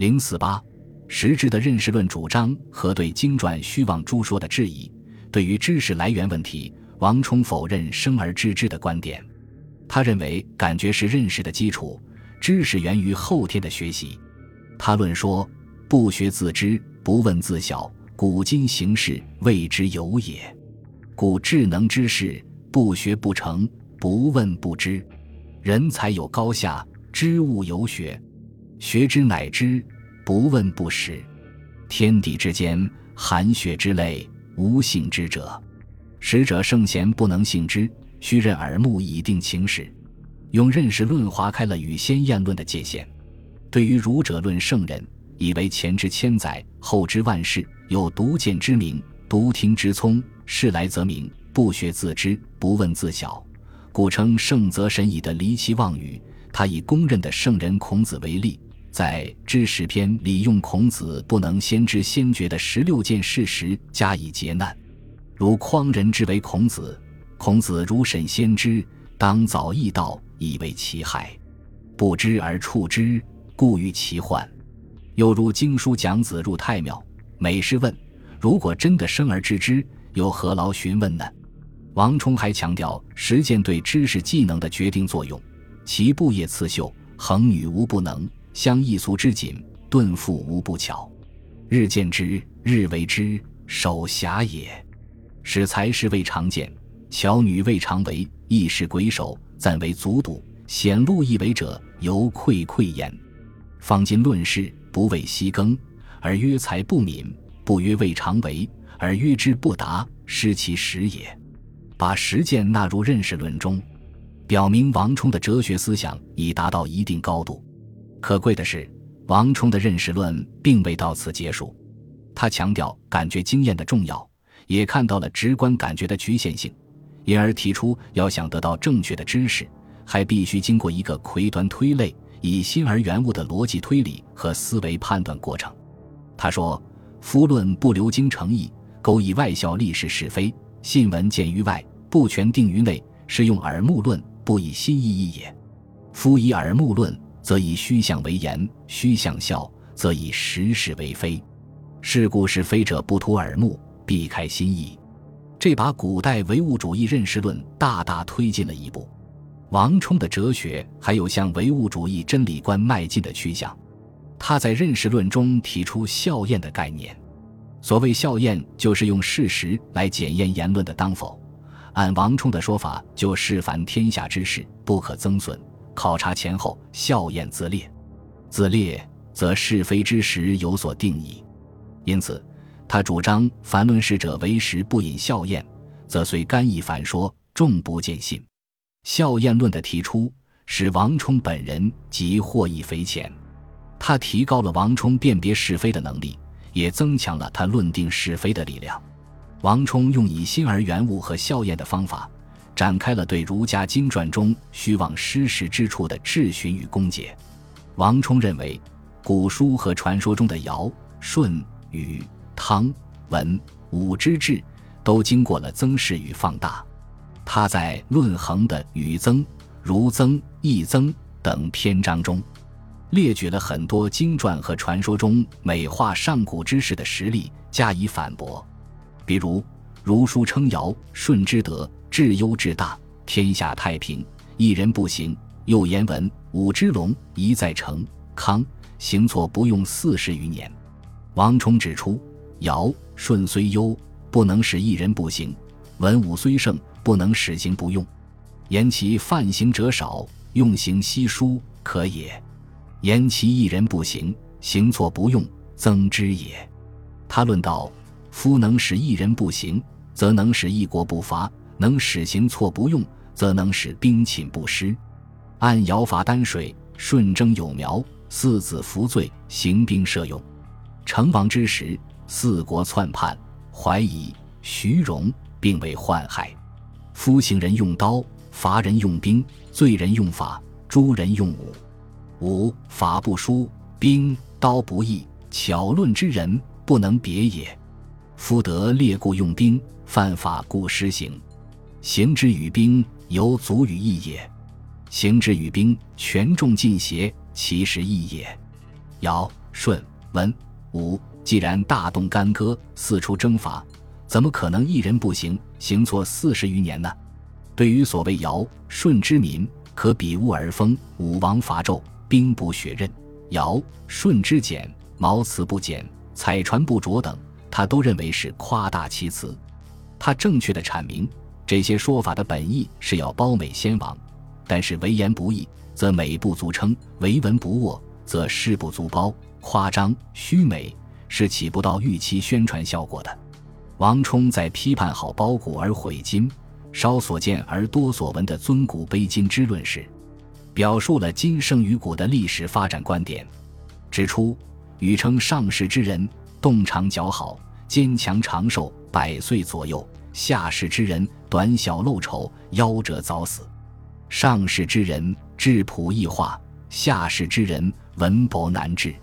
零四八，实质的认识论主张和对经传虚妄诸说的质疑。对于知识来源问题，王充否认生而知之的观点。他认为感觉是认识的基础，知识源于后天的学习。他论说：“不学自知，不问自晓。古今行事，谓之有也。故智能之事，不学不成，不问不知。人才有高下，知物有学。”学之乃知，不问不识。天地之间，含血之类，无性之者。识者圣贤不能信之，须任耳目以定情始。用认识论划开了与先验论的界限。对于儒者论圣人，以为前之千载，后之万世，有独见之明，独听之聪，事来则明，不学自知，不问自晓，故称圣则神矣的离奇妄语。他以公认的圣人孔子为例。在《知识篇》里，用孔子不能先知先觉的十六件事实加以劫难，如匡人之为孔子，孔子如审先知，当早易道，以为其害；不知而处之，故于其患。又如经书讲子入太庙，每事问：如果真的生而知之，又何劳询问呢？王充还强调实践对知识技能的决定作用，其布叶刺绣，恒女无不能。相异俗之谨，顿复无不巧。日见之，日为之，守狭也。使才识未常见，巧女未常为，亦是鬼手，暂为足睹。显露亦为者，犹愧愧焉。方今论事，不为息更，而曰才不敏；不曰未常为，而曰之不达，失其实也。把实践纳入认识论中，表明王充的哲学思想已达到一定高度。可贵的是，王充的认识论并未到此结束。他强调感觉经验的重要，也看到了直观感觉的局限性，因而提出要想得到正确的知识，还必须经过一个魁端推类、以心而圆物的逻辑推理和思维判断过程。他说：“夫论不留经诚意，苟以外效立是是非，信闻见于外，不全定于内，是用耳目论，不以心意义也。夫以耳目论。”则以虚象为言，虚象效，则以实事为非。是故是非者不图耳目，避开心意。这把古代唯物主义认识论大大推进了一步。王充的哲学还有向唯物主义真理观迈进的趋向。他在认识论中提出效验的概念。所谓效验，就是用事实来检验言论的当否。按王充的说法，就是凡天下之事，不可增损。考察前后，效验自列，自列则是非之时有所定矣。因此，他主张凡论事者为时不引效验，则虽干议反说，众不见信。效验论的提出，使王充本人即获益匪浅。他提高了王充辨别是非的能力，也增强了他论定是非的力量。王充用以心而圆物和效验的方法。展开了对儒家经传中虚妄失实之处的质询与攻解。王充认为，古书和传说中的尧、舜、禹、汤、文、武之治，都经过了增饰与放大。他在《论衡》的禹增、儒增、易增等篇章中，列举了很多经传和传说中美化上古之事的实例，加以反驳。比如，儒书称尧、舜之德。至优至大，天下太平，一人不行。又言文武之隆一在成康，行错不用四十余年。王充指出，尧舜虽优，不能使一人不行；文武虽盛，不能使行不用。言其犯行者少，用行稀疏，可也；言其一人不行，行错不用，增之也。他论道：夫能使一人不行，则能使一国不伐。能使行错不用，则能使兵寝不失。按尧法丹水，顺征有苗，四子服罪，行兵设用。成王之时，四国篡叛，怀疑、徐荣并为患害。夫行人用刀，伐人用兵，罪人用法，诛人用武。五法不疏，兵刀不易，巧论之人不能别也。夫得列故用兵，犯法故施行。行之与兵，犹足与义也；行之与兵，权重尽邪，其实义也。尧、舜、文、武，既然大动干戈，四处征伐，怎么可能一人不行，行错四十余年呢？对于所谓尧、舜之民，可比物而封，武王伐纣，兵不血刃；尧、舜之简，毛瓷不简，彩船不着等，他都认为是夸大其词。他正确的阐明这些说法的本意是要褒美先王，但是为言不义，则美不足称；为文不渥，则诗不足褒。夸张虚美是起不到预期宣传效果的。王充在批判好包古而毁今。少所见而多所闻的尊古卑今之论时，表述了今生于古的历史发展观点，指出禹称上世之人动长较好，坚强长寿百岁左右；下世之人短小露丑，夭折早死。上世之人质朴易化，下世之人文博难治。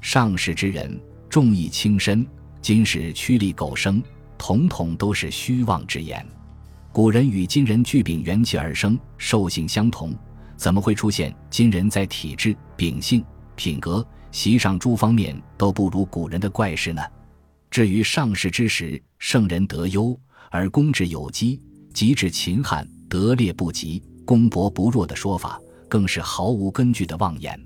上世之人重义轻身，今世趋利苟生，统统都是虚妄之言。古人与今人俱秉元气而生，兽性相同，怎么会出现今人在体质、秉性、品格、习上诸方面都不如古人的怪事呢？至于上世之时，圣人得优而公治有机，及至秦汉德劣不及，公伯不弱的说法，更是毫无根据的妄言。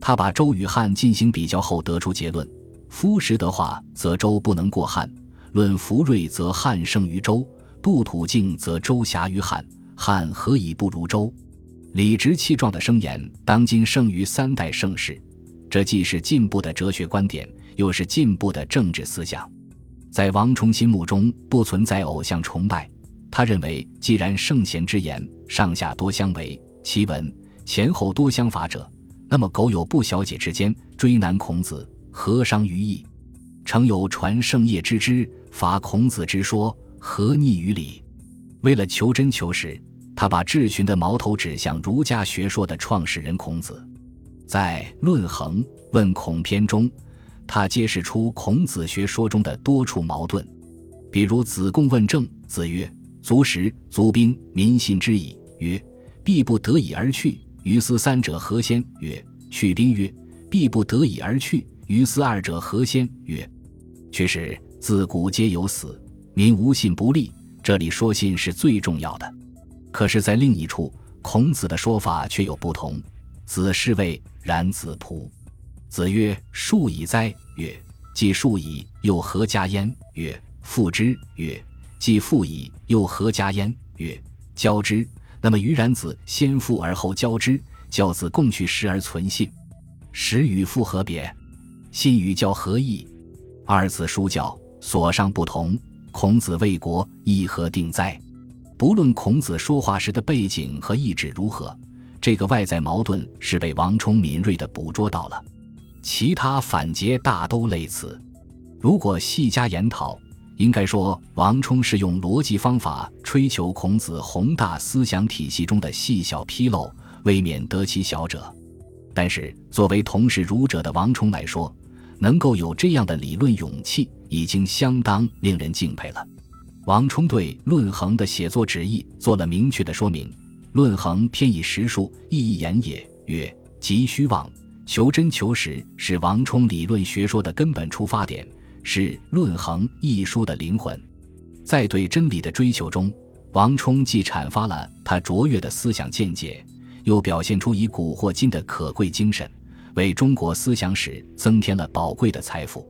他把周与汉进行比较后得出结论：夫实德化，则周不能过汉；论福瑞，则汉胜于周。度土境，则周瑕于汉，汉何以不如周？理直气壮的声言，当今胜于三代盛世，这既是进步的哲学观点，又是进步的政治思想。在王充心目中，不存在偶像崇拜。他认为，既然圣贤之言上下多相违，其文前后多相法者，那么苟有不小解之间，追难孔子，何伤于义？诚有传圣业之之，伐孔子之说。何逆于理？为了求真求实，他把质询的矛头指向儒家学说的创始人孔子。在《论衡·问孔篇》中，他揭示出孔子学说中的多处矛盾。比如子贡问政，子曰：“足食，足兵，民信之矣。”曰：“必不得已而去。”于斯三者何先？曰：“去兵。”曰：“必不得已而去。”于斯二者何先？曰：“却是自古皆有死。”民无信不立，这里说信是最重要的。可是，在另一处，孔子的说法却有不同。子是谓然，子仆。子曰：“数矣哉？”曰：“既数矣，又何加焉？”曰：“父之。”曰：“既父矣，又何加焉？”曰：“教之。”那么，于然子先父而后教之，教子共去时而存信，时与父何别？信与教何异？二子书教所上不同。孔子为国，亦何定哉？不论孔子说话时的背景和意志如何，这个外在矛盾是被王充敏锐地捕捉到了。其他反诘大都类似。如果细加研讨，应该说王充是用逻辑方法吹求孔子宏大思想体系中的细小纰漏，未免得其小者。但是作为同是儒者的王充来说，能够有这样的理论勇气，已经相当令人敬佩了。王充对《论衡》的写作旨意做了明确的说明：《论衡》偏以实数，意义言也。曰：急虚妄，求真求实，是王充理论学说的根本出发点，是《论衡》一书的灵魂。在对真理的追求中，王充既阐发了他卓越的思想见解，又表现出以古惑今的可贵精神。为中国思想史增添了宝贵的财富。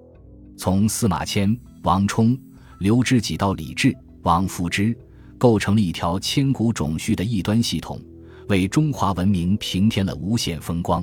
从司马迁、王充、刘知几到李治、王夫之，构成了一条千古种序的异端系统，为中华文明平添了无限风光。